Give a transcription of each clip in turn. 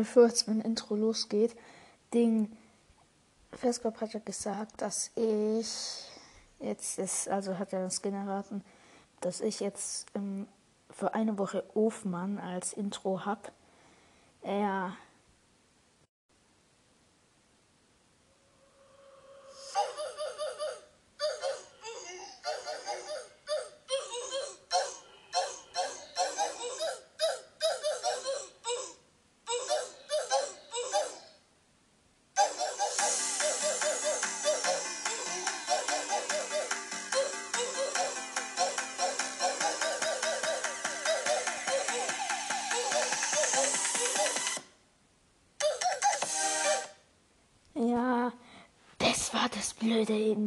bevor jetzt mein Intro losgeht, Ding. Festkorb hat ja gesagt, dass ich jetzt ist, also hat er das generaten, dass ich jetzt ähm, für eine Woche Ofmann als Intro hab. Ja,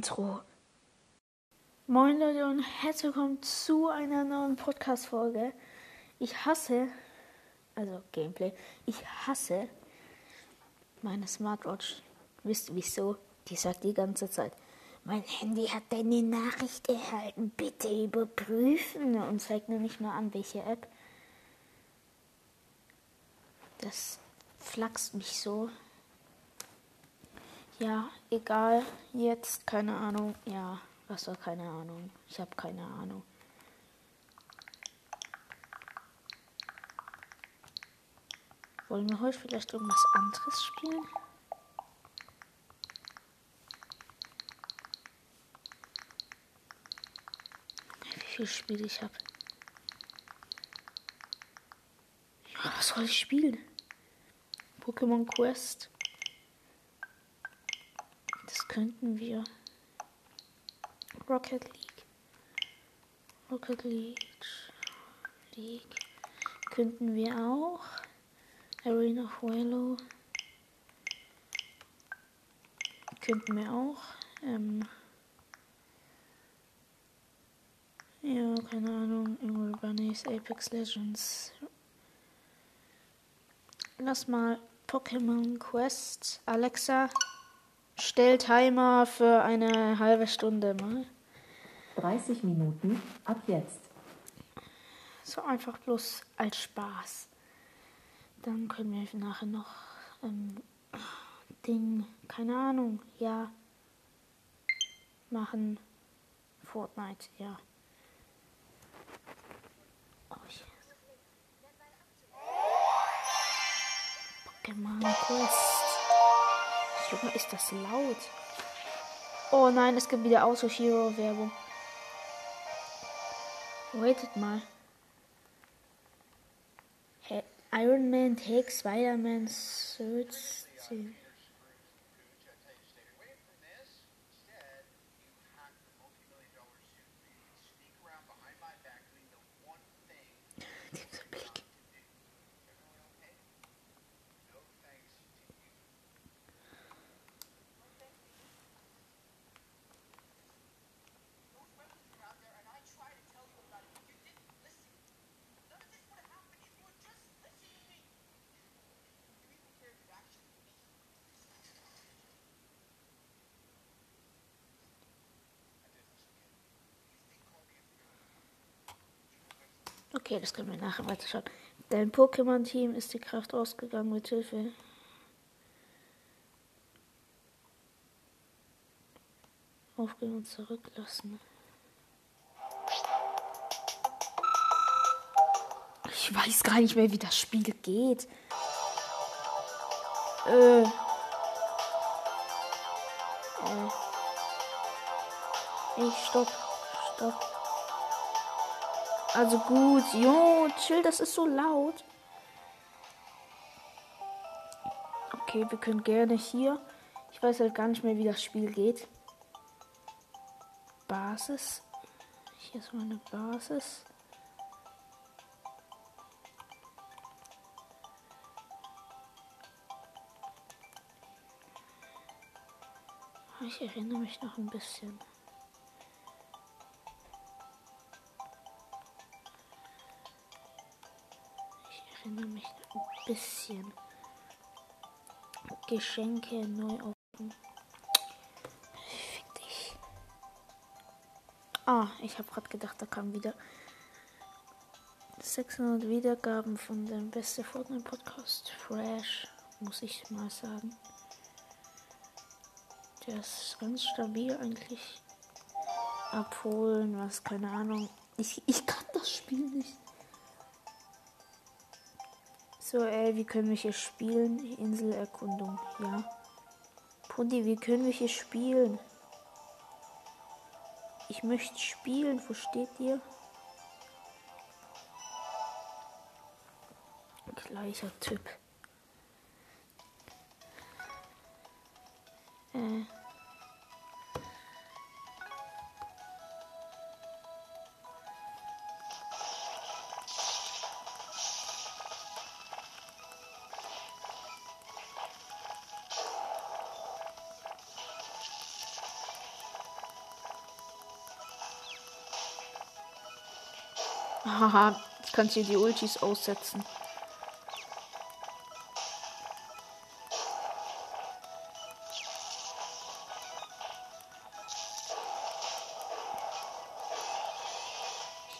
Intro. Moin Leute und herzlich willkommen zu einer neuen Podcast-Folge. Ich hasse, also Gameplay, ich hasse meine Smartwatch. Wisst ihr wieso? Die sagt die ganze Zeit, mein Handy hat deine Nachricht erhalten, bitte überprüfen und zeigt mir nicht nur an, welche App. Das flaxt mich so. Ja, egal. Jetzt, keine Ahnung. Ja, was war keine Ahnung? Ich habe keine Ahnung. Wollen wir heute vielleicht irgendwas anderes spielen? Wie viel Spiele ich habe? Ja, was soll ich spielen? Pokémon Quest. Könnten wir. Rocket League. Rocket League. League. Könnten wir auch. Arena Valor. Könnten wir auch. Ähm ja, keine Ahnung. Ingrid Bunnies, Apex Legends. Lass mal Pokémon Quest. Alexa. Stell Timer für eine halbe Stunde mal. 30 Minuten ab jetzt. So einfach bloß als Spaß. Dann können wir nachher noch ähm, Ding, keine Ahnung, ja, machen. Fortnite, ja. Oh, yes. Pokémon Quest. Junge, ist das laut. Oh nein, es gibt wieder Auto Hero Werbung. Waitet mal. Iron Man takes Spider-Man 13. Okay, das können wir nachher weiterschauen. Dein Pokémon-Team ist die Kraft ausgegangen mit Hilfe. Aufgehen und zurücklassen. Ich weiß gar nicht mehr, wie das Spiel geht. Äh. Äh. Ich stopp. Stopp. Also gut. Jo, chill, das ist so laut. Okay, wir können gerne hier. Ich weiß halt gar nicht mehr, wie das Spiel geht. Basis. Hier ist meine Basis. Ich erinnere mich noch ein bisschen. Ein bisschen. Geschenke neu offen. Fick dich. Ah, ich habe gerade gedacht, da kam wieder 600 Wiedergaben von dem beste Fortnite Podcast. Fresh, muss ich mal sagen. Der ist ganz stabil eigentlich. Abholen, was, keine Ahnung. Ich, ich kann das Spiel nicht. So, ey, wie können wir hier spielen? Inselerkundung, ja. Pundi, wie können wir hier spielen? Ich möchte spielen, wo steht ihr? Gleicher Typ. Äh. Haha, ich kann hier die Ultis aussetzen.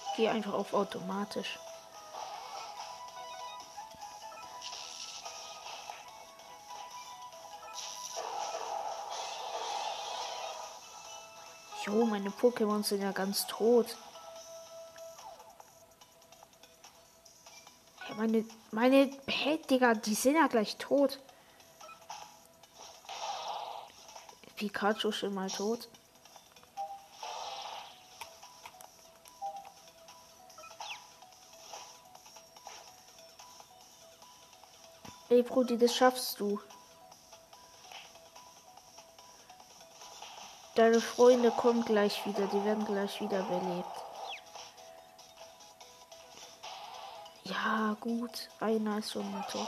Ich gehe einfach auf automatisch. Jo, meine Pokémon sind ja ganz tot. Meine, meine, hey, Digga, die sind ja gleich tot. Pikachu schon mal tot. Ey, Brudi, das schaffst du. Deine Freunde kommen gleich wieder. Die werden gleich wieder belebt. Gut. Einer ist schon mal tot.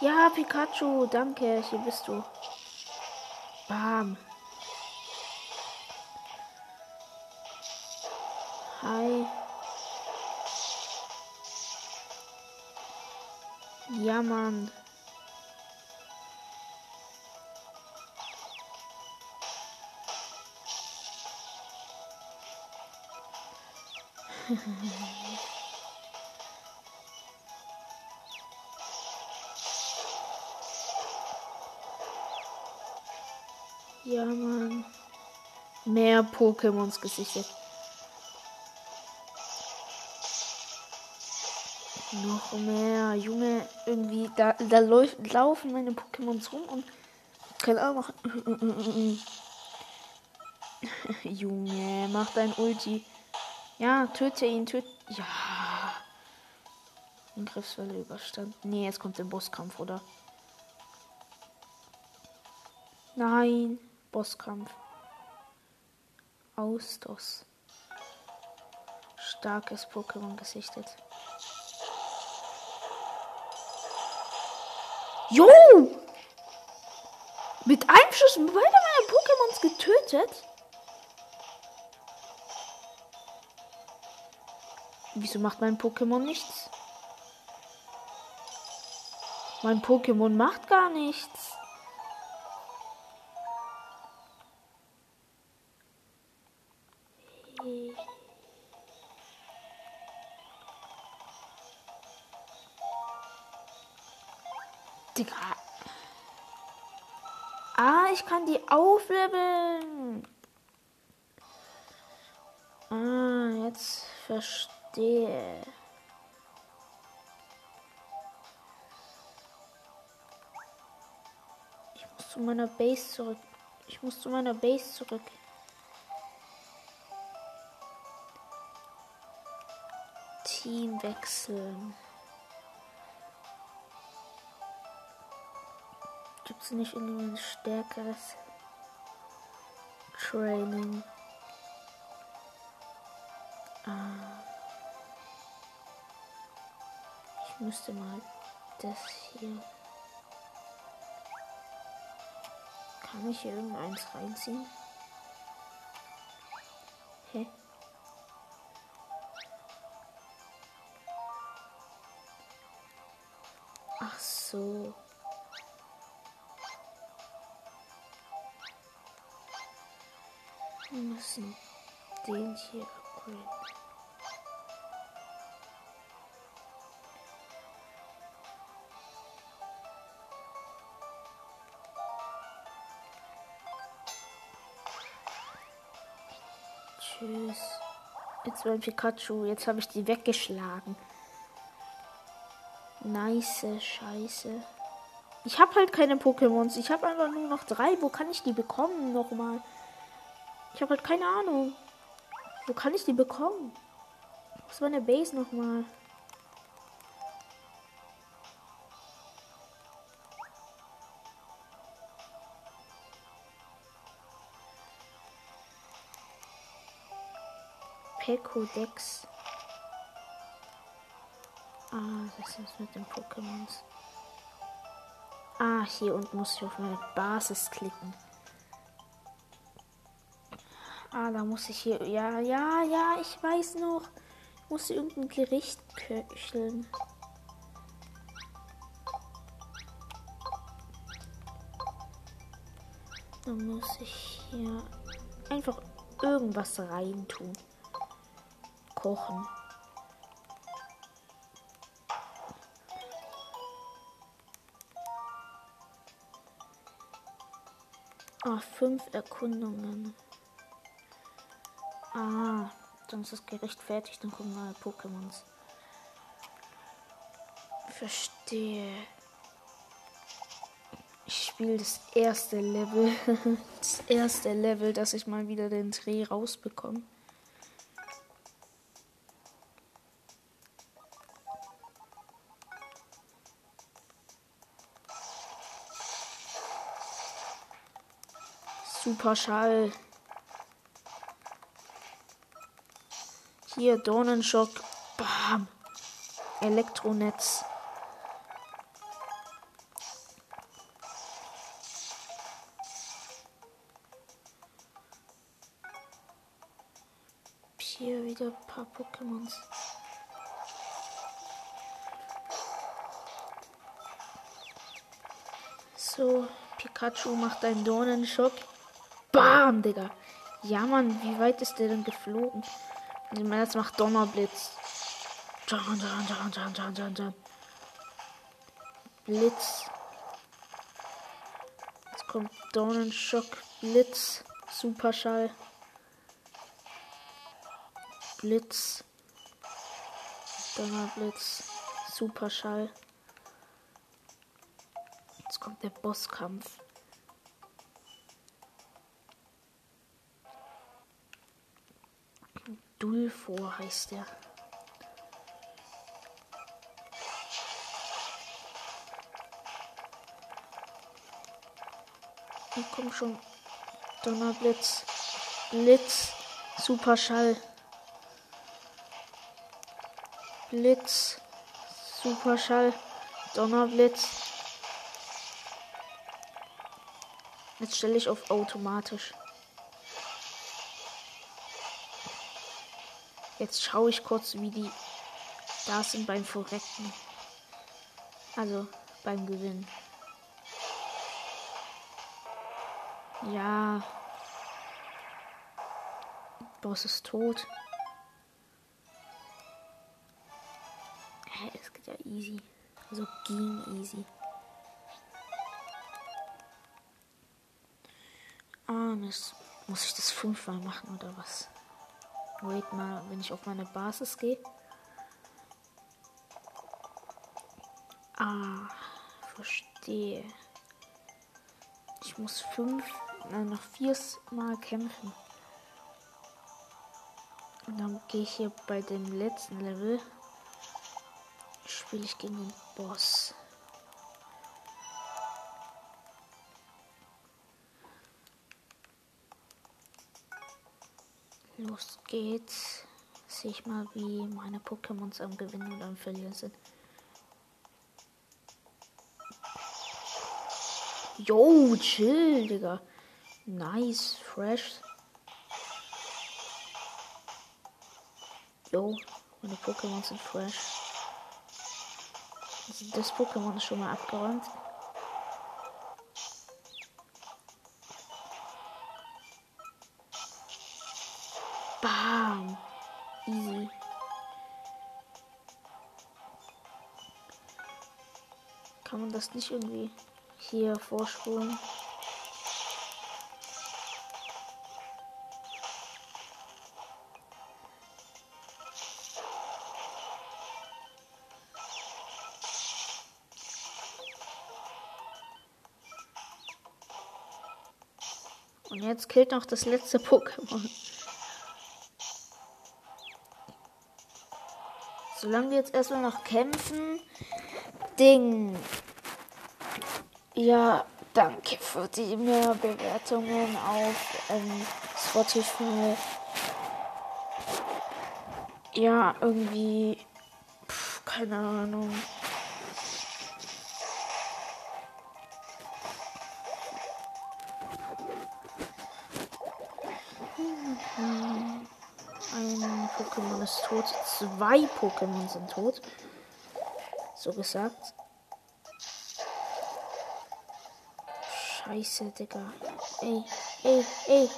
Ja, Pikachu, danke. Hier bist du. Bam. Hi. Ja, Mann. ja, Mann. Mehr Pokémons gesichert. Noch mehr, Junge, irgendwie, da, da läuft, laufen meine Pokémons rum und keine Ahnung. Junge, mach dein Ulti. Ja, töte ihn, töte. Ja. Angriffswelle überstanden. Nee, jetzt kommt der Bosskampf, oder? Nein, Bosskampf. Austos. Starkes Pokémon gesichtet. Jo! Mit einem Schuss beide meine Pokémons getötet? Wieso macht mein Pokémon nichts? Mein Pokémon macht gar nichts. Aufleveln. Ah, jetzt verstehe. Ich muss zu meiner Base zurück. Ich muss zu meiner Base zurück. Team wechseln. Gibt es nicht irgendwie ein stärkeres Training? Ah. Ich müsste mal das hier. Kann ich irgendeins reinziehen? Hä? Ach so. Wir müssen den hier upgraden. Tschüss. Jetzt mein Pikachu. Jetzt habe ich die weggeschlagen. Nice Scheiße. Ich habe halt keine Pokémons. Ich habe einfach nur noch drei. Wo kann ich die bekommen nochmal? Ich habe halt keine Ahnung. Wo kann ich die bekommen? Was war eine Base nochmal? Pekodex. Ah, das ist mit den Pokémons. Ah, hier unten muss ich auf meine Basis klicken. Ah, da muss ich hier. Ja, ja, ja, ich weiß noch. Ich muss irgendein Gericht köcheln. Dann muss ich hier einfach irgendwas reintun. Kochen. Ah, fünf Erkundungen. Ah, dann ist das Gericht fertig, dann kommen neue Pokémons. Verstehe. Ich spiele das erste Level. das erste Level, dass ich mal wieder den Dreh rausbekomme. Super Hier, Dornenschock. Bam. Elektronetz. Hier wieder ein paar Pokémons. So, Pikachu macht einen Dornenschock. Bam, Digga. Ja, Mann, wie weit ist der denn geflogen? Jetzt macht Donnerblitz. Dun. Blitz. Jetzt kommt Dornenschock. Blitz. Superschall. Blitz. Donnerblitz. Superschall. Jetzt kommt der Bosskampf. Dulfor heißt der. Und komm schon. Donnerblitz. Blitz. Superschall. Blitz. Superschall. Donnerblitz. Jetzt stelle ich auf automatisch. Jetzt schaue ich kurz, wie die da sind beim Verrecken. Also beim Gewinn. Ja. Boss ist tot. Hä, es geht ja easy. Also ging easy. Ah. Muss ich das fünfmal machen oder was? Wait mal, wenn ich auf meine Basis gehe. Ah, verstehe. Ich muss fünf, nein, noch vier Mal kämpfen. Und dann gehe ich hier bei dem letzten Level. Spiele ich gegen den Boss. Los geht's. Sehe ich mal, wie meine Pokémons am Gewinnen und am Verlieren sind. Yo, chill, Digga. Nice, fresh. Yo, meine Pokémon sind fresh. Das Pokémon ist schon mal abgeräumt. Bam. Easy. Kann man das nicht irgendwie hier vorspulen? Und jetzt killt noch das letzte Pokémon. Solange wir jetzt erstmal noch kämpfen. Ding. Ja, danke für die mehr Bewertungen auf ähm, Spotify. Ja, irgendwie. Pff, keine Ahnung. Tot. Zwei Pokémon sind tot. So gesagt. Scheiße, Digga. Ey, ey, ey.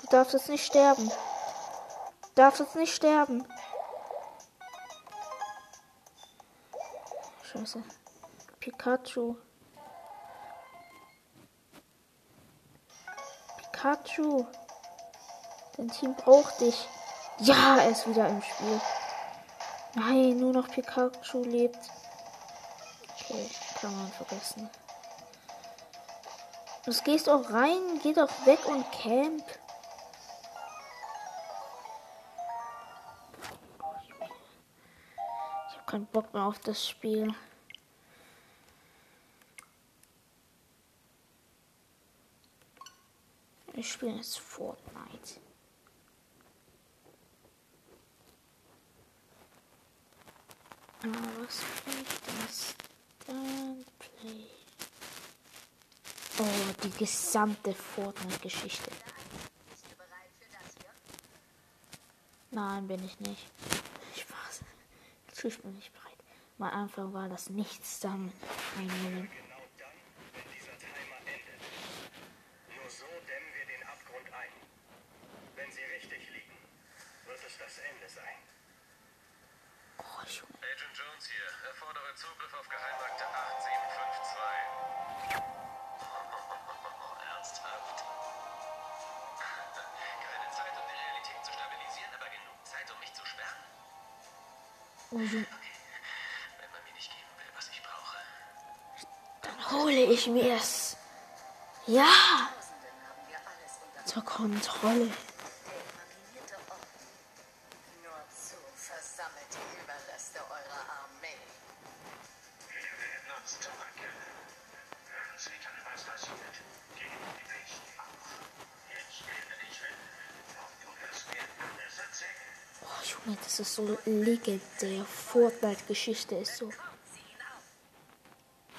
Du darfst jetzt nicht sterben. Du darfst jetzt nicht sterben. Scheiße. Pikachu. Pikachu. Dein Team braucht dich. Ja, er ist wieder im Spiel. Nein, nur noch Pikachu lebt. Okay, kann man vergessen. Du gehst auch rein, geh doch weg und camp. Ich habe keinen Bock mehr auf das Spiel. Ich spiele jetzt Fortnite. Ah, was ich das? Dann play. Oh, die gesamte Fortnite-Geschichte. Nein, bin ich nicht. Spaß. Natürlich bin ich bereit. Am Anfang war das nichts, dann einnehmen. Ich brauche. Dann hole ich. Ja, wir alles unter zur Kontrolle. So legendär. Fortnite-Geschichte ist so.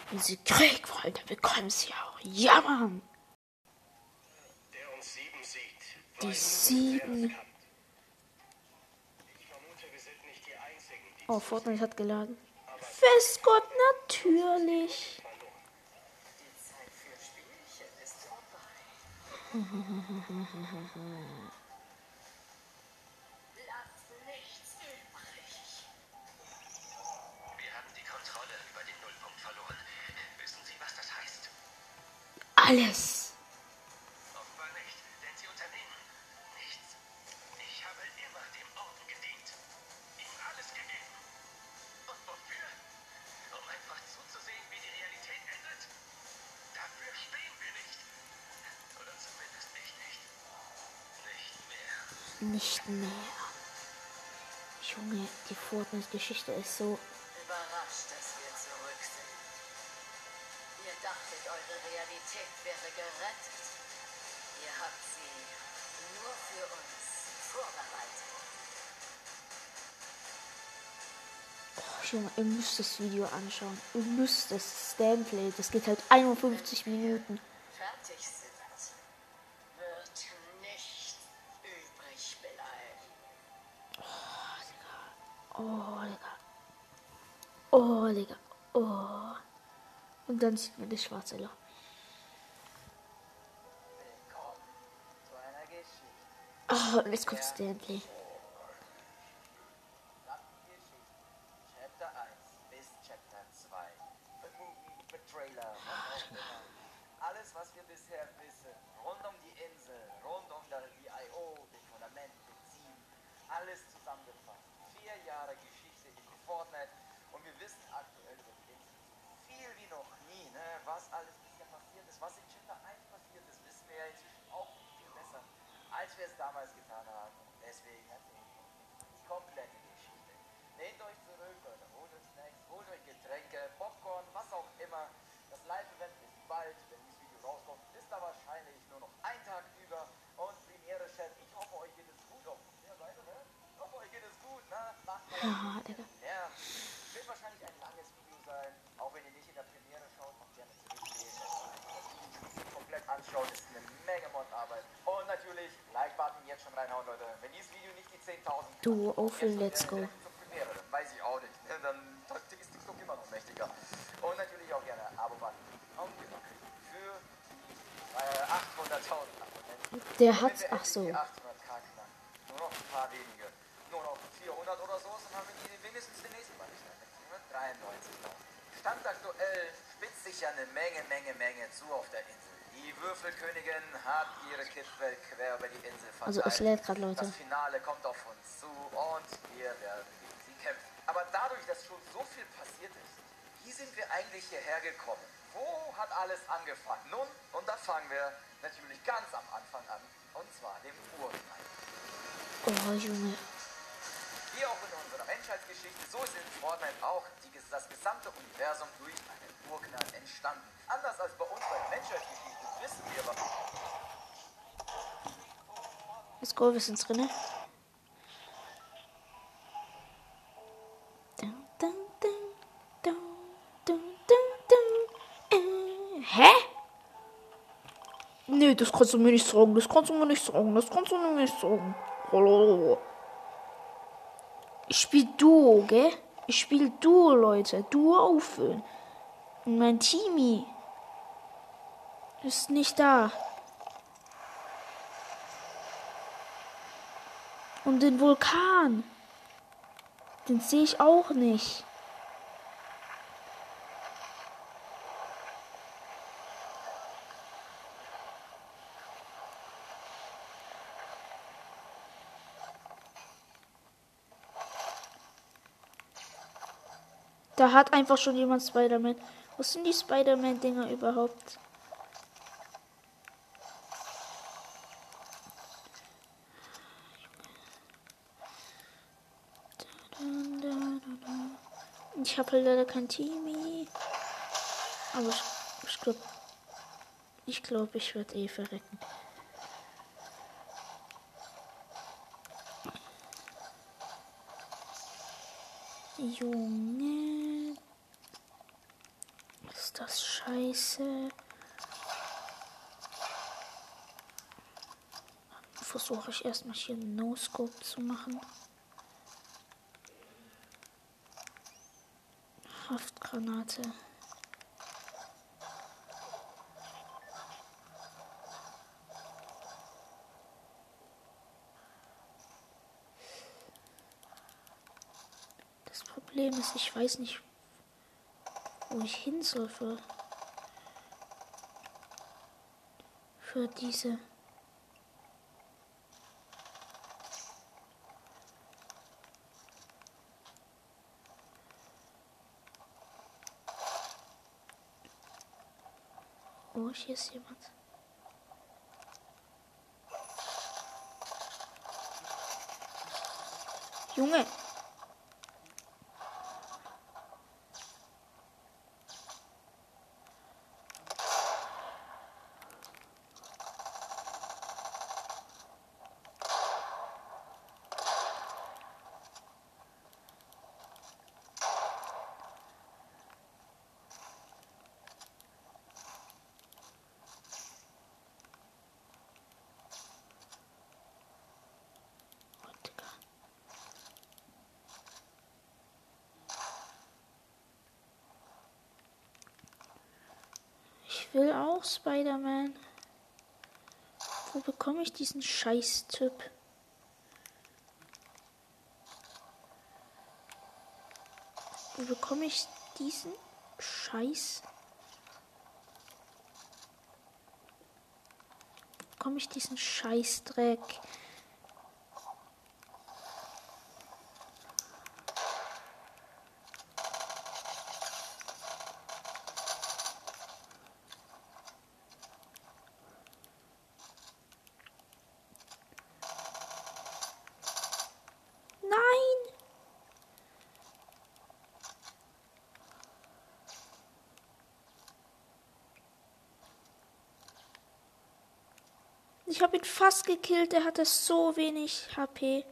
Wenn sie Krieg wollen, dann bekommen sie auch. Ja, Mann. Die sieben. Oh, Fortnite hat geladen. Festgott, natürlich. nicht. Nicht mehr. Nicht mehr. Junge, die Fortnite-Geschichte ist so. Realität wäre gerettet. Ihr habt sie nur für uns vorbereitet. Oh, Junge, ihr müsst das Video anschauen. Ihr müsst das Gameplay. Das geht halt 51 Minuten. Fertig sind, wird nichts übrig bleiben. Oh, Digga. Oh, Digga. Oh. Und dann sieht man das schwarze Loch. Immer. Alles, was wir bisher wissen, rund um die Insel, rund um das VIO, das Fundament, das Team, alles zusammengefasst. Vier Jahre Geschichte in Fortnite und wir wissen aktuell über die Insel so viel wie noch nie, ne? Was alles bisher passiert ist, was in Chapter 1 passiert ist, wissen wir ja inzwischen als wir es damals getan haben. Deswegen ich euch jetzt die komplette Geschichte. Lehnt euch zurück, Leute, holt euch Snacks, holt euch Getränke, Popcorn, was auch immer. Das Live-Event ist bald, wenn dieses Video rauskommt, ist da wahrscheinlich nur noch ein Tag über. Und Premiere Chef, ich hoffe, euch geht es gut auf der Seite, ne? Ich hoffe, euch geht es gut, ne? Macht mal Ja, Digga. ja, wird wahrscheinlich ein langes Video sein, auch wenn ihr nicht in der Premiere schaut, auch gerne zurücklehnen. Das Komplett anschauen, ist eine Menge Mod-Arbeit. Und natürlich, Like-Button jetzt schon reinhauen, Leute. Wenn dieses Video nicht die 10.000 Du, jetzt let's go. Premiere, dann weiß ich auch nicht. Ne? Dann ist TikTok immer noch mächtiger. Und natürlich auch gerne Abo-Button. Und genau, für äh, 800.000 Abonnenten. Der wir ach so. endlich die 800k knacken, nur noch ein paar wenige, nur noch 400 oder so, dann haben wir die wenigstens den nächsten Mal nicht. 93 noch. Stand aktuell spitzt sich ja eine Menge, Menge, Menge zu auf der Insel. Die Würfelkönigin hat ihre Kidwelt quer über die Insel verteilt. Also es lädt grad, Leute. Das Finale kommt auf uns zu und wir werden gegen sie kämpfen. Aber dadurch, dass schon so viel passiert ist, wie sind wir eigentlich hierher gekommen? Wo hat alles angefangen? Nun, und da fangen wir natürlich ganz am Anfang an. Und zwar dem Urknall. Oh, Junge. Wie auch in unserer Menschheitsgeschichte, so ist in Fortnite auch die, das gesamte Universum durch einen Urknall entstanden. Anders als bei uns bei der Menschheitsgeschichte Let's go, wir sind drinne. Äh, Hä? Nee, das kannst du mir nicht sagen. Das kannst du mir nicht sagen. Das kannst du mir nicht sagen. Ich spiel Duo, gell? Ich spiel Duo, Leute. Duo auffüllen. Und mein Teamie ist nicht da. Und den Vulkan. Den sehe ich auch nicht. Da hat einfach schon jemand Spider-Man. Was sind die Spider-Man-Dinger überhaupt? Halt leider kein Teamie. Aber ich, ich glaube, ich glaube, ich werde eh verrecken. Junge. Ist das scheiße? Versuche ich erstmal hier einen No-Scope zu machen. Haftgranate. Das Problem ist, ich weiß nicht, wo ich hin soll für, für diese. Oh, hier ist jemand. Junge. Oh, Digga. Ich will auch Spider-Man. Wo bekomme ich diesen Scheiß-Typ? Wo bekomme ich diesen Scheiß? Wo bekomme ich diesen Scheißdreck? Ich habe ihn fast gekillt. Er hatte so wenig HP.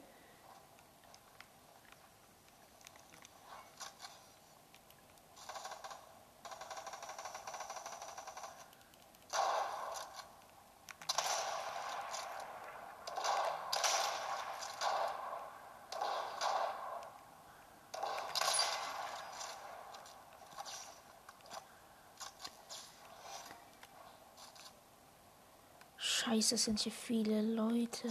Scheiße, sind hier viele Leute.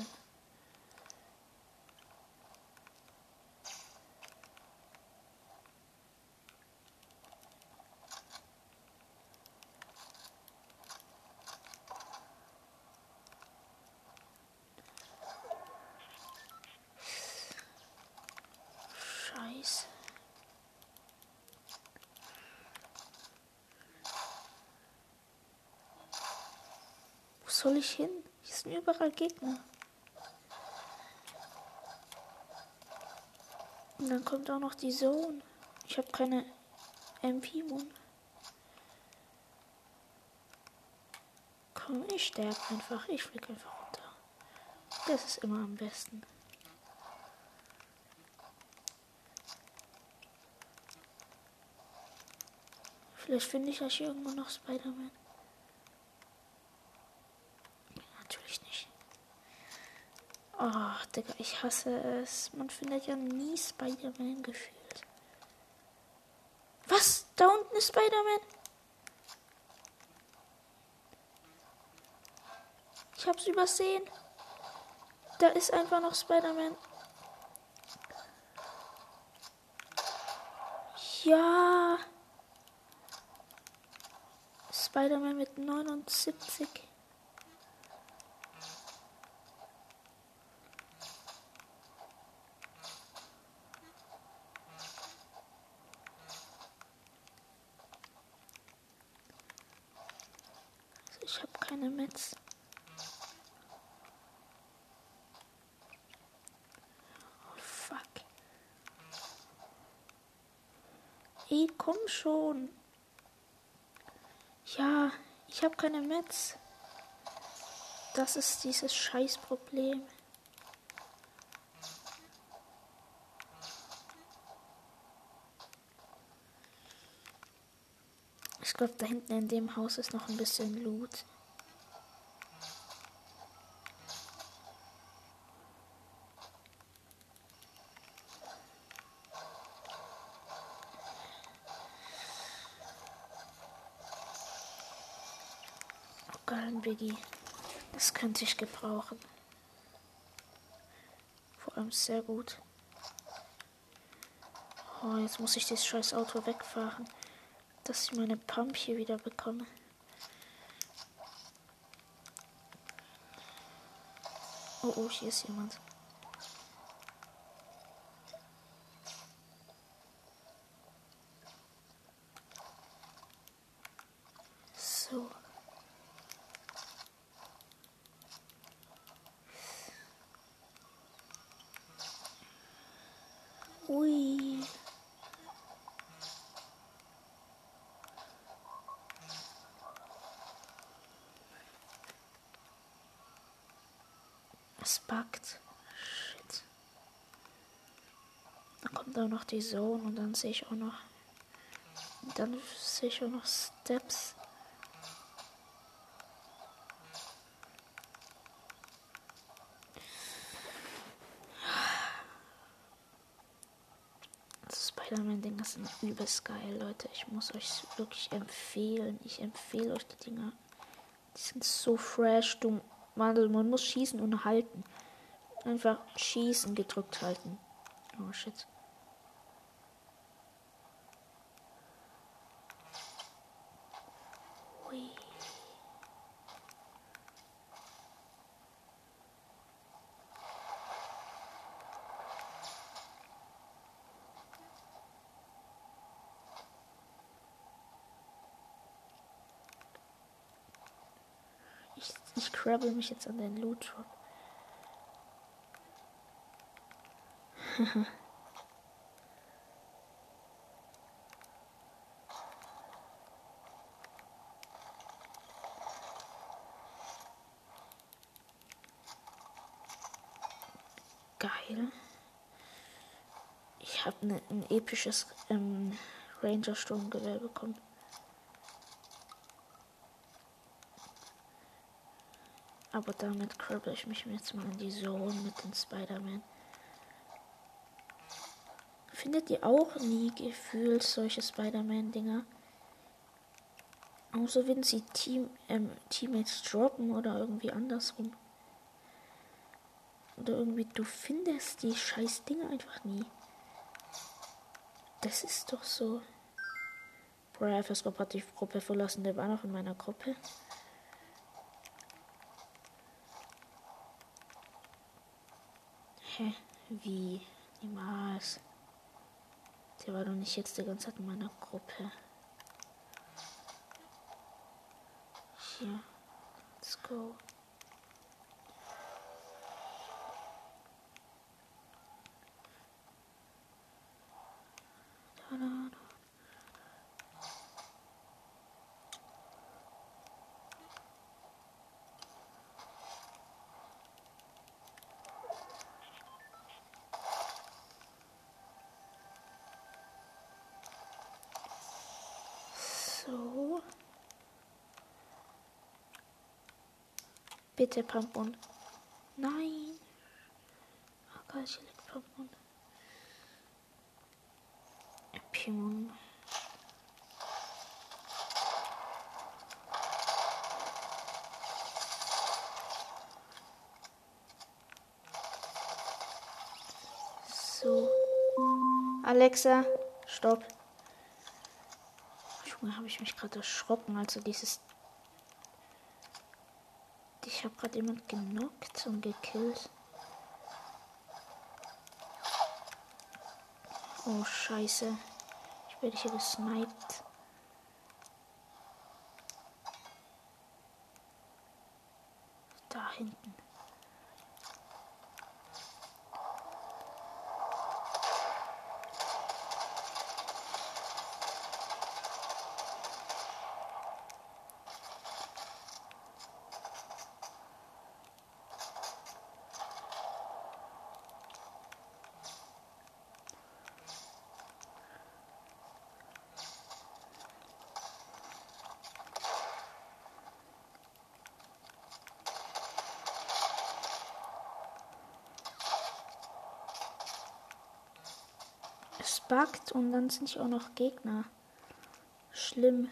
Scheiße. Wo soll ich hin? Hier sind überall Gegner. Und dann kommt auch noch die Zone. Ich habe keine MP-Mun. Komm, ich sterbe einfach. Ich fliege einfach runter. Das ist immer am besten. Vielleicht finde ich hier irgendwo noch Spider-Man. Natürlich nicht. Oh, Digga, ich hasse es. Man findet ja nie Spider-Man gefühlt. Was? Da unten ist Spider-Man? Ich hab's übersehen. Da ist einfach noch Spider-Man. Ja. Spider-Man mit 79. Ich habe keine Metz. Oh, fuck. Ey, komm schon. Ja, ich habe keine Metz. Das ist dieses Scheißproblem. Ich glaube, da hinten in dem Haus ist noch ein bisschen Loot. Oh, geil, ein Biggie. Das könnte ich gebrauchen. Vor allem sehr gut. Oh, jetzt muss ich das scheiß Auto wegfahren dass ich meine Pump hier wieder bekomme. Oh, oh, hier ist jemand. So. Ui. Es buggt. Shit. Dann kommt auch noch die Zone und dann sehe ich auch noch. Dann sehe ich auch noch Steps. Spider-Man-Ding ist übelst geil, Leute. Ich muss euch wirklich empfehlen. Ich empfehle euch die Dinger. Die sind so fresh. Du Mandel, man muss schießen und halten. Einfach schießen gedrückt halten. Oh shit. grabbel mich jetzt an den Loot Shop. Geil. Ich habe ne, ein episches ähm, Ranger-Sturmgewehr bekommen. Aber damit krabbel ich mich jetzt mal in die Zone mit den Spider-Man. Findet ihr auch nie gefühlt solche Spider-Man-Dinger? Außer wenn sie Team, ähm, Teammates droppen oder irgendwie andersrum. Oder irgendwie, du findest die scheiß Dinge einfach nie. Das ist doch so. Bro, FSCOP hat die Gruppe verlassen, der war noch in meiner Gruppe. Hä? Wie? Niemals. Der war doch nicht jetzt die ganze Zeit in meiner Gruppe. Hier. Let's go. Da, da, da. So. Bitte Pampon. Nein. Oh Gott, hier liegt Pampon. Pimon. So. Alexa, stopp. Junge, habe ich mich gerade erschrocken, also dieses. Gerade jemand genockt und gekillt. Oh Scheiße. Ich werde hier gesniped. Da hinten. Es buggt und dann sind hier auch noch Gegner. Schlimm.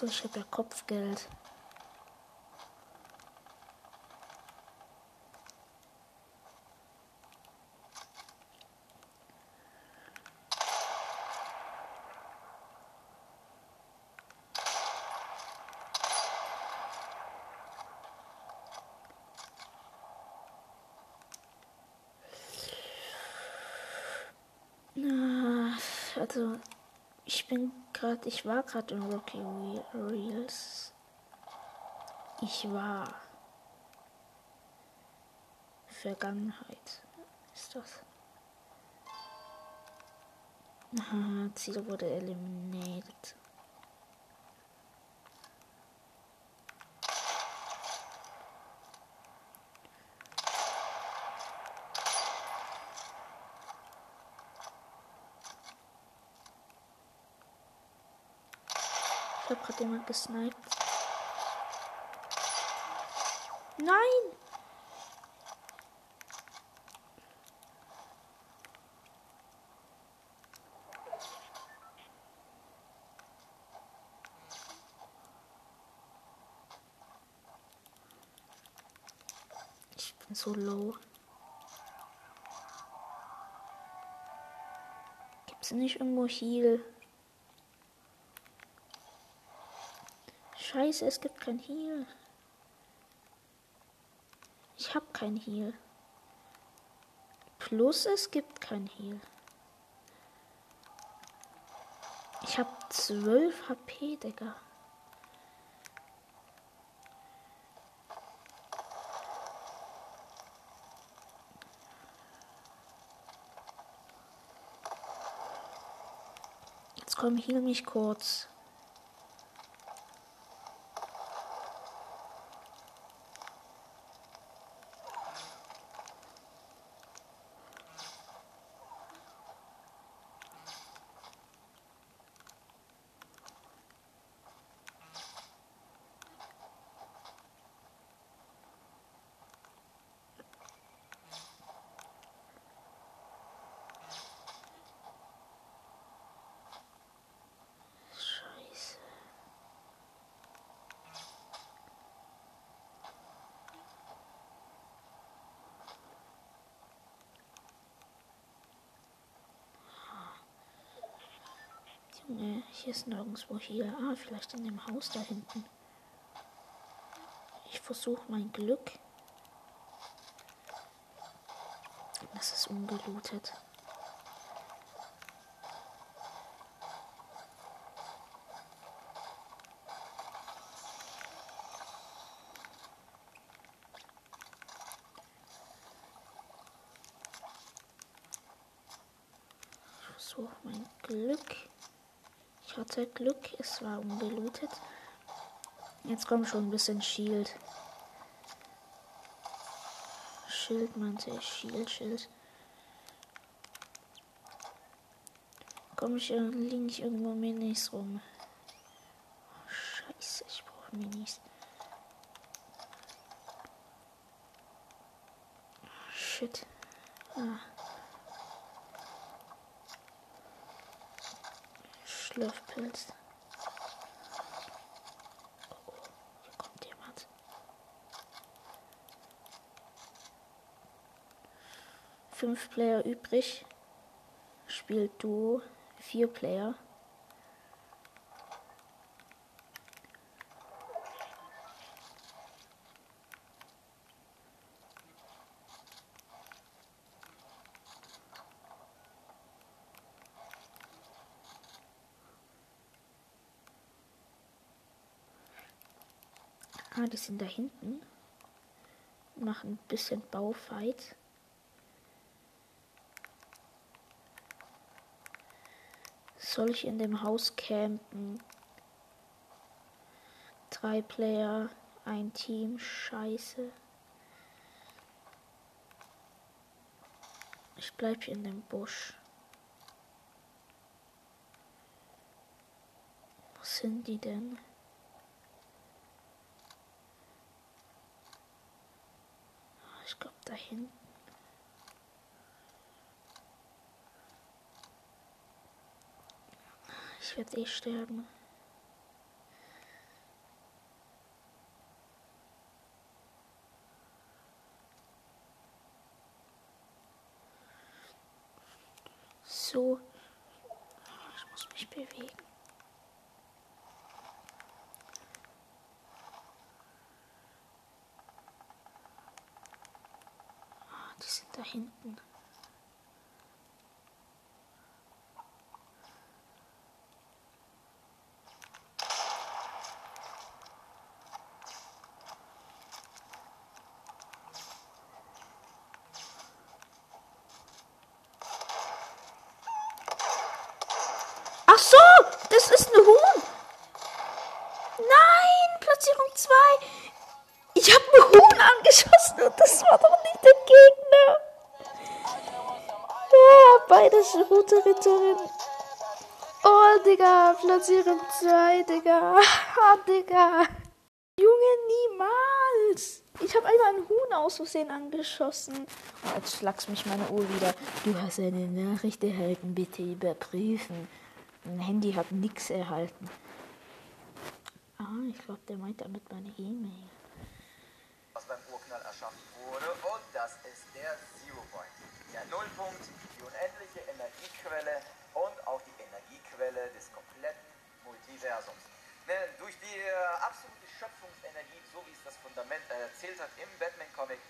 Achso, ich habe ja Kopfgeld. Also ich bin gerade, ich war gerade in Rocky Re- Reels. Ich war. Vergangenheit ist das. Ziel wurde eliminiert. Ich hab gerade jemand gesniped. Nein! Ich bin so low. Gibt's nicht irgendwo Heal? Scheiße, es gibt kein Heal. Ich hab kein Heal. Plus es gibt kein Heal. Ich hab 12 HP, Digga. Jetzt komm, heal mich kurz. Junge, hier ist nirgendwo hier. Ah, vielleicht in dem Haus da hinten. Ich versuche mein Glück. Das ist ungelootet. Ich versuche mein Glück. Ich hatte Glück, es war ungelootet. Jetzt kommt schon ein bisschen Shield. Schild meinte ich, Shield, Schild. Komm ich liegen ich irgendwo Minis rum. Scheiße, ich brauche Minis. Shit. Ah. Schlürfpilz. Oh, hier kommt jemand. Fünf Player übrig. Spielt Duo. Vier Player. Ah, die sind da hinten. Machen ein bisschen Baufight. Soll ich in dem Haus campen? Drei Player, ein Team, scheiße. Ich bleib hier in dem Busch. Wo sind die denn? Ich hinten. Ich werde eh sterben. So. Ich muss mich bewegen. Ah, Die sind da hinten. Ach so, das ist ein Huhn. Nein, Platzierung 2. Ich habe ein Huhn angeschossen und das war doch nicht der Gegner. Ja, beides rote Ritterin. Oh, Digga, Platzierung 2, Digga. Ah, Digga. Junge, niemals. Ich habe einmal ein Huhn aus Versehen angeschossen. Oh, jetzt schlagst mich meine Uhr wieder. Du hast eine Nachricht erhalten, bitte überprüfen. Mein Handy hat nichts erhalten. Ah, ich glaube, der meint damit meine E-Mail was beim Urknall erschaffen wurde. Und das ist der Zero Point. Der Nullpunkt, die unendliche Energiequelle und auch die Energiequelle des kompletten Multiversums. Denn Durch die äh, absolute Schöpfungsenergie, so wie es das Fundament erzählt hat im Batman-Comic,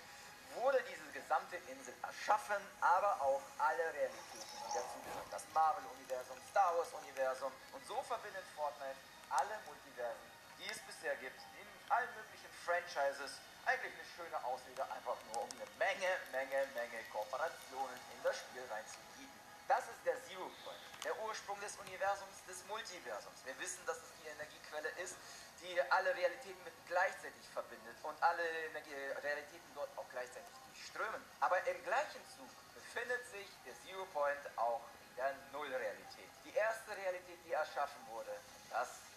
wurde diese gesamte Insel erschaffen, aber auch alle Realitäten, die dazugehören. Das Marvel-Universum, Star Wars-Universum und so verbindet Fortnite alle Multiversen, die es bisher gibt, in allen möglichen Franchises eigentlich eine schöne Ausrede, einfach nur um eine Menge, Menge, Menge Kooperationen in das Spiel reinzubieten. Das ist der Zero Point, der Ursprung des Universums, des Multiversums. Wir wissen, dass es die Energiequelle ist, die alle Realitäten mit gleichzeitig verbindet und alle Energie Realitäten dort auch gleichzeitig durchströmen. Aber im gleichen Zug befindet sich der Zero Point auch in der Nullrealität. Die erste Realität, die erschaffen wurde, das ist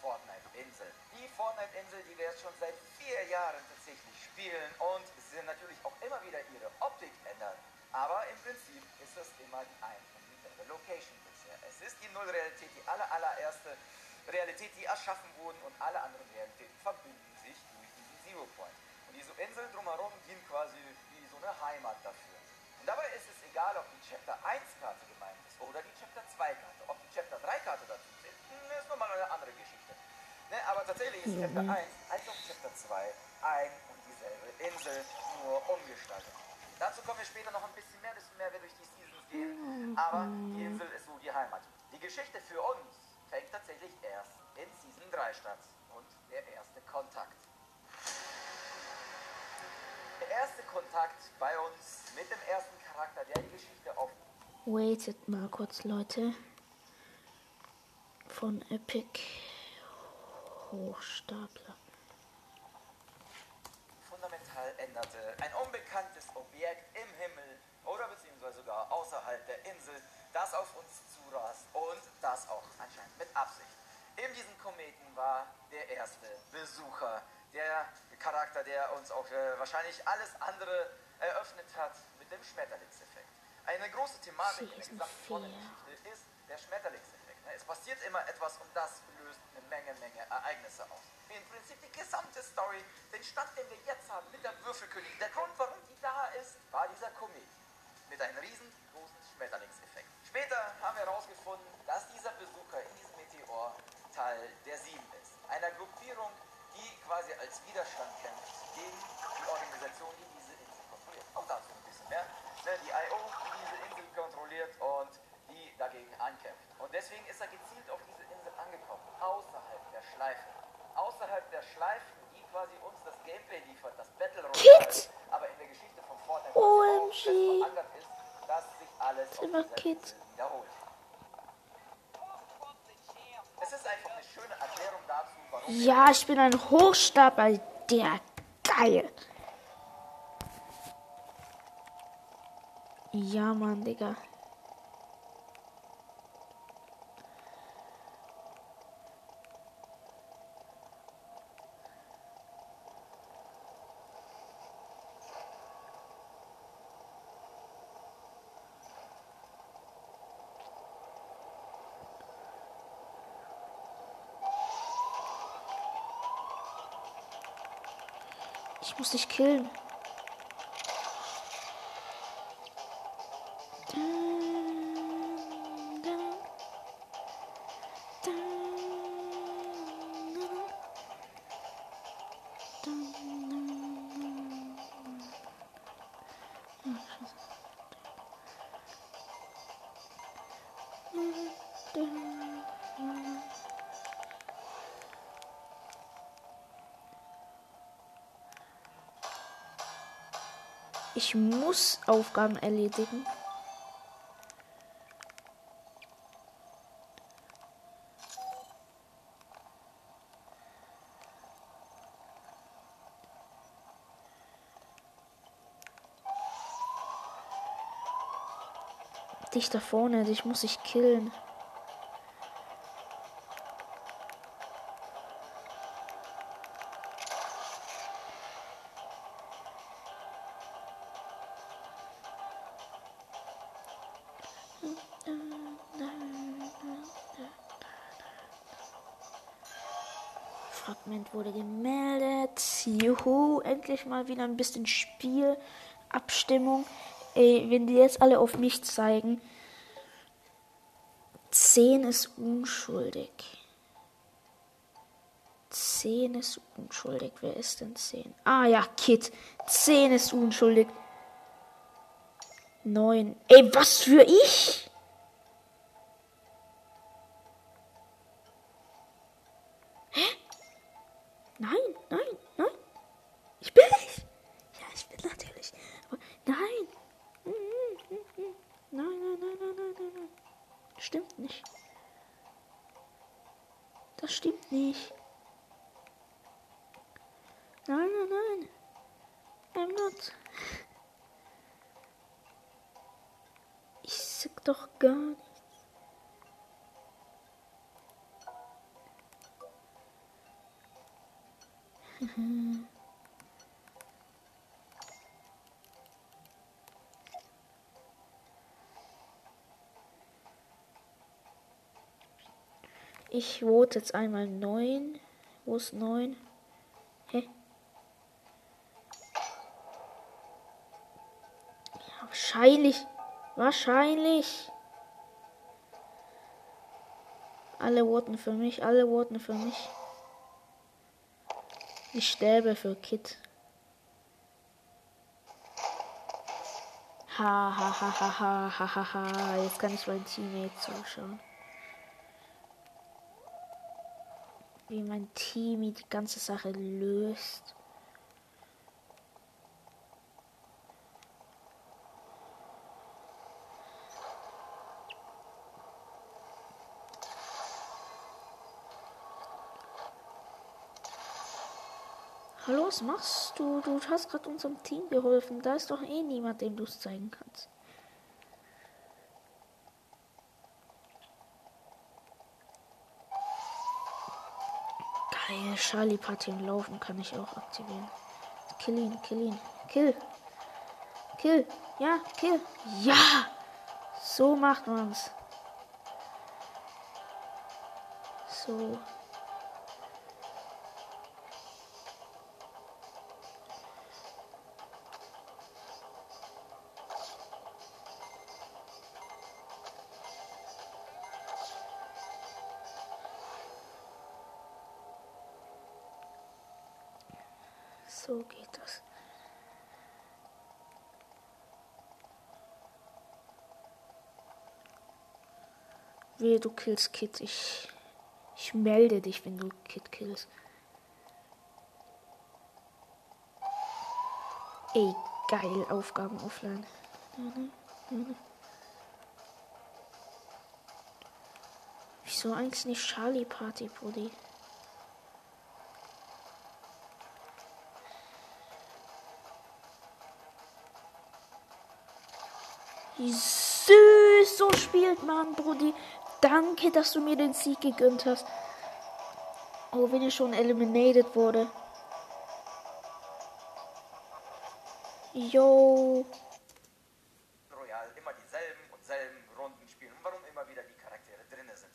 Fortnite-Insel. Die Fortnite-Insel, die wir jetzt schon seit vier Jahren tatsächlich spielen und sie natürlich auch immer wieder ihre Optik ändern. Aber im Prinzip ist es immer die ein und dieselbe Location bisher. Es ist die Nullrealität, die aller, allererste Realität, die erschaffen wurden und alle anderen Realitäten verbinden sich durch diesen Zero Point. Und diese Insel drumherum dient quasi wie so eine Heimat dafür. Und dabei ist es egal, ob die Chapter 1 Karte gemeint ist oder die Chapter 2 Ne, aber tatsächlich ist Chapter 1 als auch Chapter 2 ein und dieselbe Insel, nur umgestaltet. Dazu kommen wir später noch ein bisschen mehr, desto mehr wir durch die Seasons gehen. Aber die Insel ist so die Heimat. Die Geschichte für uns fängt tatsächlich erst in Season 3 statt. Und der erste Kontakt. Der erste Kontakt bei uns mit dem ersten Charakter, der die Geschichte auf Waitet mal kurz, Leute. Von Epic Hochstapler. fundamental änderte. Ein unbekanntes Objekt im Himmel oder beziehungsweise sogar außerhalb der Insel, das auf uns zurast und das auch anscheinend mit Absicht. In diesem Kometen war der erste Besucher, der Charakter, der uns auch äh, wahrscheinlich alles andere eröffnet hat mit dem Schmetterlingseffekt. Eine große Thematik in der gesamten vier. Geschichte ist der Schmetterlingseffekt. Es passiert immer etwas und das löst eine Menge, Menge Ereignisse aus. Im Prinzip die gesamte Story, den Stand, den wir jetzt haben mit der Würfelkönigin, der Grund, warum die da ist, war dieser Komet mit einem riesengroßen Schmetterlingseffekt. Später haben wir herausgefunden, dass dieser Besucher in diesem Meteor Teil der Sieben ist. Einer Gruppierung, die quasi als Widerstand kämpft gegen die Organisation, die diese Insel kontrolliert. Auch dazu ein bisschen mehr. Ne, die IO, die diese Insel kontrolliert und die dagegen ankämpft. Und deswegen ist er gezielt auf diese Insel angekommen, außerhalb der Schleife. Außerhalb der Schleifen, die quasi uns das Gameplay liefert, das Battle Royale, Kid! aber in der Geschichte von Fortnite OMG. verankert ist, dass sich alles auf dieser Kid. Insel wiederholt. Es ist einfach eine schöne Erklärung dazu, warum Ja, ich bin ein Hochstapler. Der geil. Ja, Mann, Digga. Ich muss dich killen. Ich muss Aufgaben erledigen. Dich da vorne, dich muss ich killen. Wurde gemeldet. Juhu, endlich mal wieder ein bisschen Spielabstimmung. Ey, wenn die jetzt alle auf mich zeigen. 10 ist unschuldig. 10 ist unschuldig. Wer ist denn 10? Ah ja, Kid. 10 ist unschuldig. Neun. Ey, was für ich? Nicht. Nein, nein, nein. I'm not. Ich sag doch gar nichts. Ich vote jetzt einmal 9. Wo ist 9? Hä? Ja, wahrscheinlich. Wahrscheinlich. Alle voten für mich, alle voten für mich. Ich sterbe für Kit. Ha ha ha ha ha ha ha ha. Jetzt kann ich meinen Teammate zuschauen. Wie mein Team die ganze Sache löst. Hallo, was machst du? Du hast gerade unserem Team geholfen. Da ist doch eh niemand, dem du es zeigen kannst. Geil, Charlie Party im Laufen kann ich auch aktivieren. Kill ihn, kill ihn. Kill. Kill. Ja, kill. Ja! So macht man's. So. So geht das. Wehe, du killst Kid. Ich, ich melde dich, wenn du Kid killst. Ey, geil, Aufgaben offline. Mhm, mhm. Wieso eigentlich nicht Charlie Party, Brudi? Wie süß so spielt man, Brudi. Danke, dass du mir den Sieg gegönnt hast. Oh, wenn er schon eliminated wurde. Yo. Royal immer dieselben und selben Runden spielen warum immer wieder die Charaktere drinne sind.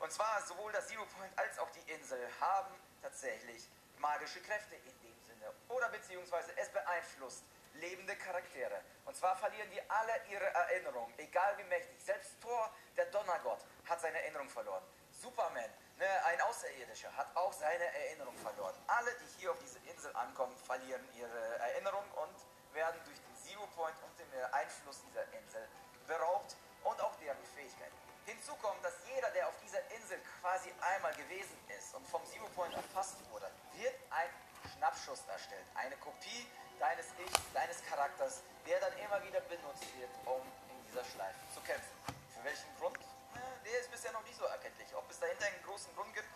Und zwar sowohl das Zero Point als auch die Insel haben tatsächlich magische Kräfte in dem Sinne. Oder beziehungsweise es beeinflusst lebende Charaktere. Und zwar verlieren die alle ihre Erinnerung, egal wie mächtig. Selbst Thor, der Donnergott, hat seine Erinnerung verloren. Superman, ne, ein Außerirdischer, hat auch seine Erinnerung verloren. Alle, die hier auf diese Insel ankommen, verlieren ihre Erinnerung und werden durch den Zero Point und den Einfluss dieser Insel beraubt und auch deren Fähigkeiten. Hinzu kommt, dass jeder, der auf dieser Insel quasi einmal gewesen ist und vom Zero Point erfasst wurde, wird ein Schnappschuss erstellt. Eine Kopie deines Ichs, deines Charakters, der dann immer wieder benutzt wird, um in dieser Schleife zu kämpfen. Für welchen Grund? Na, Der ist bisher noch nicht so erkenntlich. Ob es dahinter einen großen Grund gibt,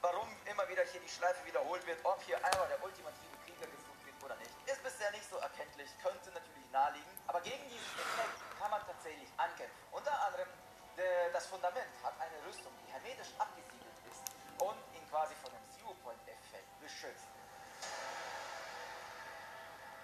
warum immer wieder hier die Schleife wiederholt wird, ob hier einmal der ultimative Krieger gesucht wird oder nicht, ist bisher nicht so erkenntlich, könnte natürlich naheliegen. Aber gegen diesen Effekt kann man tatsächlich ankämpfen. Unter anderem der, das Fundament hat eine Rüstung, die hermetisch abgesiegelt ist und ihn quasi von dem Zero-Point-Effekt beschützt.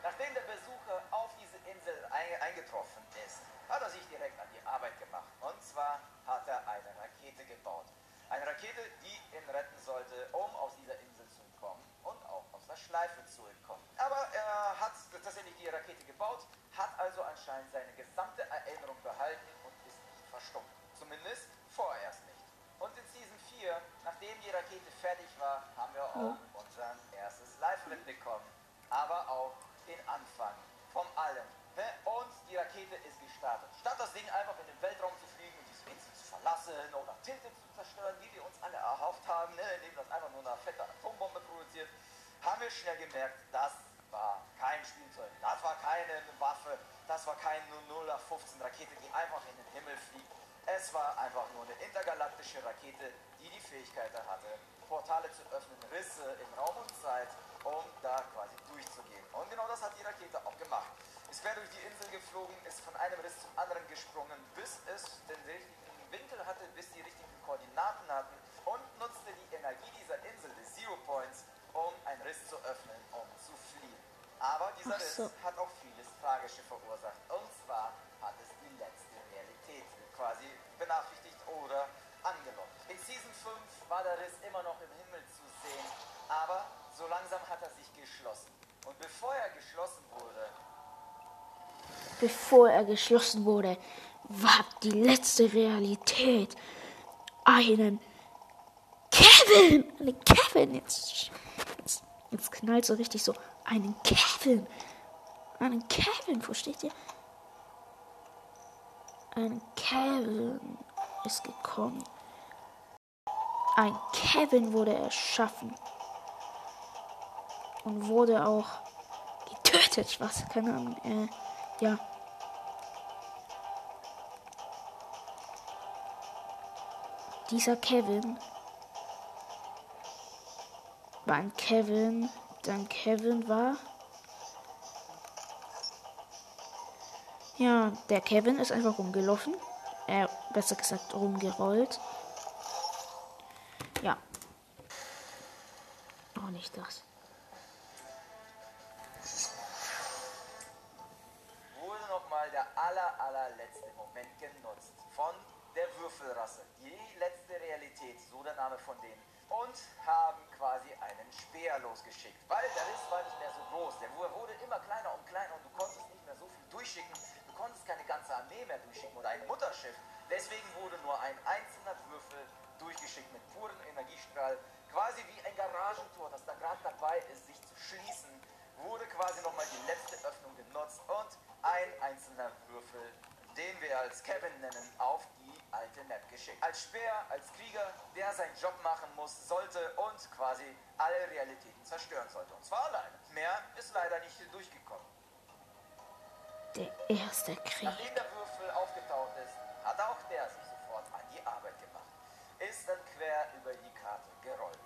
Nachdem der Besucher auf diese Insel ein, eingetroffen ist, hat er sich direkt an die Arbeit gemacht. Und zwar hat er eine Rakete gebaut. Eine Rakete, die ihn retten sollte, um aus dieser Insel zu entkommen und auch aus der Schleife zu entkommen. Aber er hat tatsächlich die Rakete gebaut, hat also anscheinend seine gesamte Erinnerung behalten und ist nicht verstummt. Zumindest vorerst nicht. Und in Season 4, nachdem die Rakete fertig war, haben wir auch unser erstes Live-Event bekommen. Aber auch den Anfang vom Allem. Und die Rakete ist gestartet. Ding einfach in den Weltraum zu fliegen und diese Insel zu verlassen oder Tilted zu zerstören, wie wir uns alle erhofft haben, ne, indem das einfach nur eine fette Atombombe produziert, haben wir schnell gemerkt, das war kein Spielzeug, das war keine Waffe, das war keine 0 auf 15 Rakete, die einfach in den Himmel fliegt. Es war einfach nur eine intergalaktische Rakete, die die Fähigkeit hatte, Portale zu öffnen, Risse in Raum und Zeit, um da quasi durchzugehen. Und genau das hat die Rakete auch gemacht. Es wäre durch die Insel geflogen, ist von einem Riss zum anderen gesprungen, bis es den richtigen Winkel hatte, bis die richtigen Koordinaten hatten und nutzte die Energie dieser Insel, des Zero Points, um einen Riss zu öffnen, um zu fliehen. Aber dieser so. Riss hat auch vieles Tragische verursacht. Und zwar hat es die letzte Realität quasi benachrichtigt oder angelockt. In Season 5 war der Riss immer noch im Himmel zu sehen, aber so langsam hat er sich geschlossen. Und bevor er geschlossen wurde, Bevor er geschlossen wurde, war die letzte Realität einen Kevin! Einen Kevin! Jetzt, jetzt, jetzt knallt so richtig so. Einen Kevin! Einen Kevin, versteht ihr? Ein Kevin ist gekommen. Ein Kevin wurde erschaffen. Und wurde auch getötet. Was? Keine Ahnung. Äh, ja. Dieser Kevin war ein Kevin, dann Kevin war. Ja, der Kevin ist einfach rumgelaufen. Äh, besser gesagt rumgerollt. Ja. Oh, nicht das. Von denen. Und haben quasi einen Speer losgeschickt. Weil der Riss war nicht mehr so groß. Der wurde immer kleiner und kleiner und du konntest nicht mehr so viel durchschicken. Du konntest keine ganze Armee mehr durchschicken oder ein Mutterschiff. Deswegen wurde nur ein einzelner Würfel durchgeschickt mit purem Energiestrahl. Quasi wie ein Garagentor, das da gerade dabei ist, sich zu schließen, wurde quasi nochmal die letzte Öffnung genutzt und ein einzelner Würfel, den wir als Kevin nennen, auf alte Map geschickt. Als Speer, als Krieger, der seinen Job machen muss, sollte und quasi alle Realitäten zerstören sollte. Und zwar alleine. Mehr ist leider nicht durchgekommen. Der erste Krieg. Nachdem der Würfel aufgetaucht ist, hat auch der sich sofort an die Arbeit gemacht. Ist dann quer über die Karte gerollt,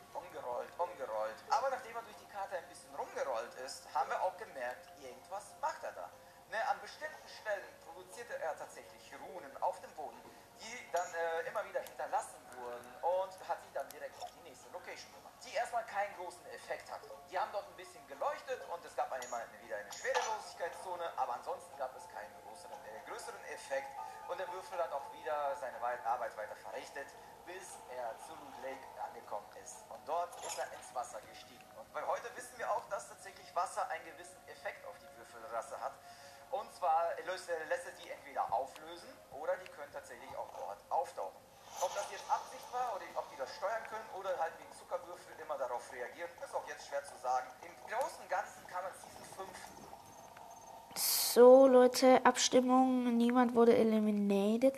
So, Leute, Abstimmung. Niemand wurde eliminated.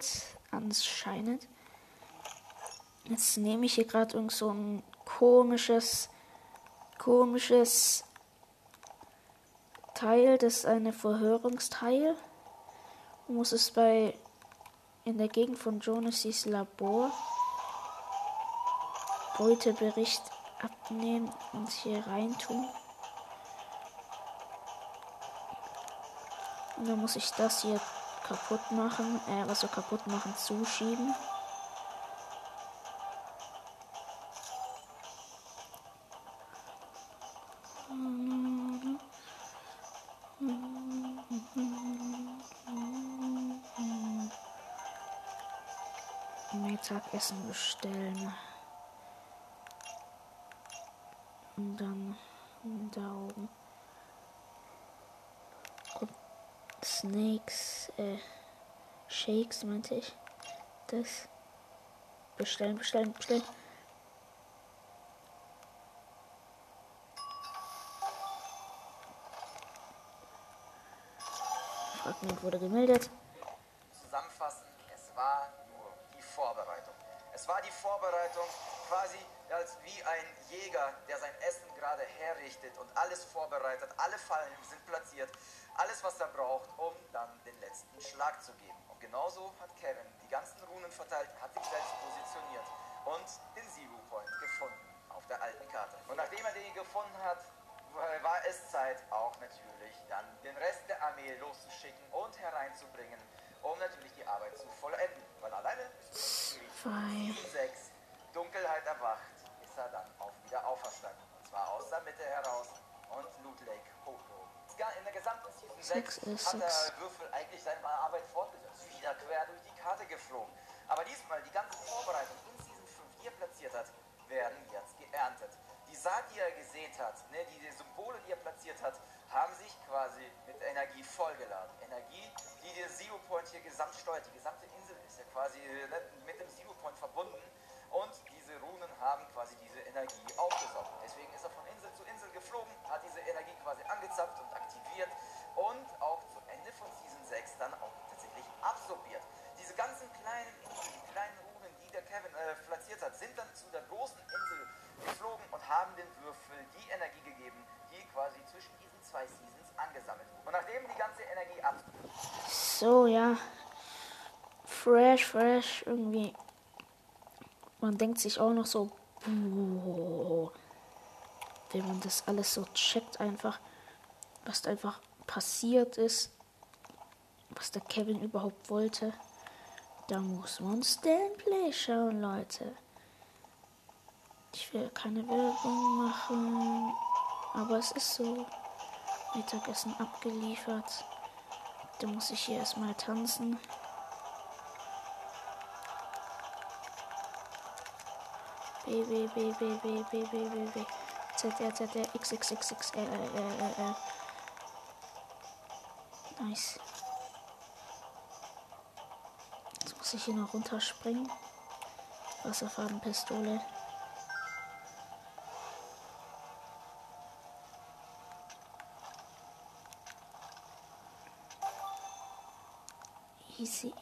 Anscheinend. Jetzt nehme ich hier gerade irgend so ein komisches, komisches Teil. Das ist eine Verhörungsteil. Muss es bei in der Gegend von Jonasys Labor Beutebericht abnehmen und hier reintun. Dann muss ich das hier kaputt machen, äh, was so kaputt machen, zuschieben. Mittagessen bestellen. Und dann da oben. Snakes, äh, Shakes meinte ich. Das. Bestellen, bestellen, bestellen. Fragment wurde gemeldet. Zusammenfassen, es war nur die Vorbereitung. Es war die Vorbereitung quasi als wie ein Jäger, der sein Essen gerade herrichtet und alles vorbereitet, alle Fallen sind platziert alles, was er braucht, um dann den letzten Schlag zu geben. Und genauso hat Kevin die ganzen Runen verteilt, hat sich selbst positioniert und den Zero Point gefunden auf der alten Karte. Und nachdem er den gefunden hat, war es Zeit, auch natürlich dann den Rest der Armee loszuschicken und hereinzubringen, um natürlich die Arbeit zu vollenden. Weil alleine ist Zwei. 6 Dunkelheit erwacht, ist er dann auch wieder auferstanden. Und zwar aus der Mitte heraus In der gesamten Season Sechs 6 ist hat der. Würfel eigentlich seine Arbeit fortgesetzt, wieder quer durch die Karte geflogen. Aber diesmal die ganze Vorbereitung in Season 5, die er platziert hat, werden jetzt geerntet. Die Saat, die er gesät hat, ne, die, die Symbole, die er platziert hat, haben sich quasi mit Energie vollgeladen. Energie, die der Zero Point hier gesamt steuert. Die gesamte Insel ist ja quasi ne, mit dem Zero Point verbunden und diese Runen haben quasi diese Energie aufgesaugt. Zwei Seasons angesammelt. Und nachdem die ganze Energie ab So, ja. Fresh, fresh, irgendwie. Man denkt sich auch noch so, boah, wenn man das alles so checkt, einfach, was da einfach passiert ist, was der Kevin überhaupt wollte, da muss man Stanplay schauen, Leute. Ich will keine Werbung machen, aber es ist so. Mittagessen abgeliefert. Da muss ich hier erstmal tanzen. B, B, B, B, B, B, B, B, B. Z, R, Z, R, X, X, X, X, R, R, R, R, R. Nice. Jetzt muss ich hier noch runterspringen. Wasserfarbenpistole. Easy.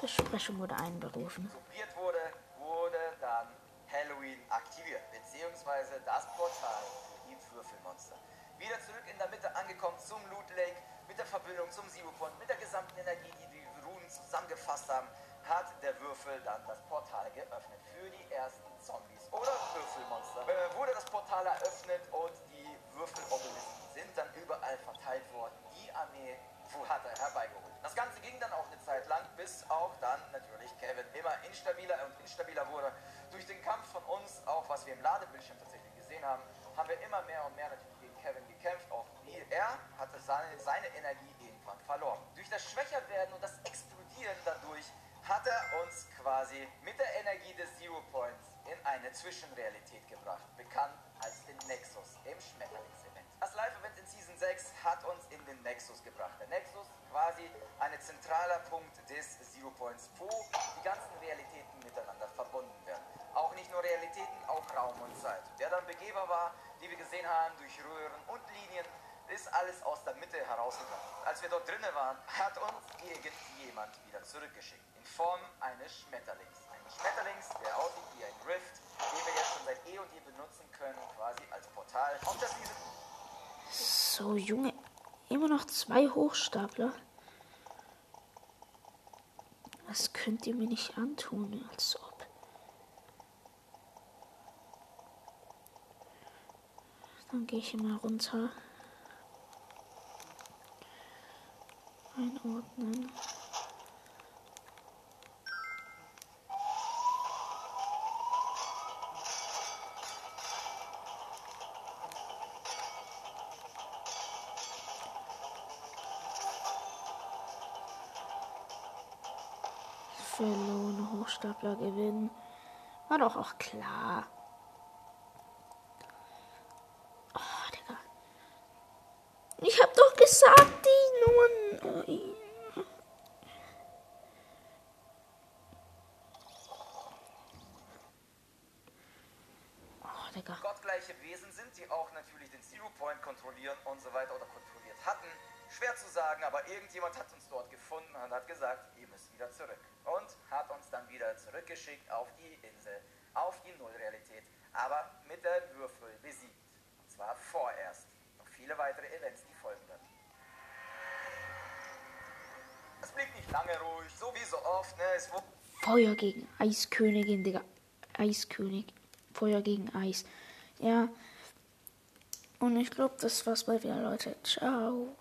Besprechung wurde einberufen. probiert wurde, wurde dann Halloween aktiviert, beziehungsweise das Portal für die Würfelmonster. Wieder zurück in der Mitte angekommen zum Loot Lake, mit der Verbindung zum Zero mit der gesamten Energie, die die Runen zusammengefasst haben, hat der Würfel dann das Portal geöffnet für die ersten Zombies oder Würfelmonster. Äh, wurde das Portal eröffnet und die Würfelobelisten sind dann überall verteilt worden. Die Armee hat er herbeigeholt. Das Ganze ging dann auch eine Zeit lang, bis auch dann natürlich Kevin immer instabiler und instabiler wurde. Durch den Kampf von uns, auch was wir im Ladebildschirm tatsächlich gesehen haben, haben wir immer mehr und mehr natürlich gegen Kevin gekämpft. Auch er hatte seine, seine Energie irgendwann verloren. Durch das Schwächerwerden und das Explodieren dadurch hat er uns quasi mit der Energie des Zero Points in eine Zwischenrealität gebracht, bekannt als den Nexus im Schmetterlingsevent. Das live 2006 hat uns in den Nexus gebracht. Der Nexus quasi ein zentraler Punkt des Zero Points, wo die ganzen Realitäten miteinander verbunden werden. Auch nicht nur Realitäten, auch Raum und Zeit. Der dann begehbar war, die wir gesehen haben durch Röhren und Linien, ist alles aus der Mitte herausgegangen. Als wir dort drinnen waren, hat uns irgendjemand wieder zurückgeschickt. In Form eines Schmetterlings. Eines Schmetterlings, der aussieht wie ein Rift, den wir jetzt schon seit eh und je benutzen können, quasi als Portal. Auf das diese so, Junge. Immer noch zwei Hochstapler. Das könnt ihr mir nicht antun, als ob. Dann gehe ich mal runter. Einordnen. War doch auch klar. Oh, Digga. Ich hab doch gesagt, die Nummern. Oh, gottgleiche Wesen sind, die auch natürlich den Zero Point kontrollieren und so weiter oder kontrolliert hatten. Schwer zu sagen, aber irgendjemand hat uns dort gefunden und hat gesagt, ihr müsst wieder zurück. Und hat uns dann wieder zurückgeschickt auf die Insel, auf die Nullrealität, aber mit der Würfel besiegt. Und zwar vorerst. Noch viele weitere Events, die folgen werden. Es blieb nicht lange ruhig, so wie so oft, ne? Es Feuer gegen Eiskönigin, Digga. Eiskönig. Feuer gegen Eis. Ja. Und ich glaube, das war's bei wieder, Leute. Ciao.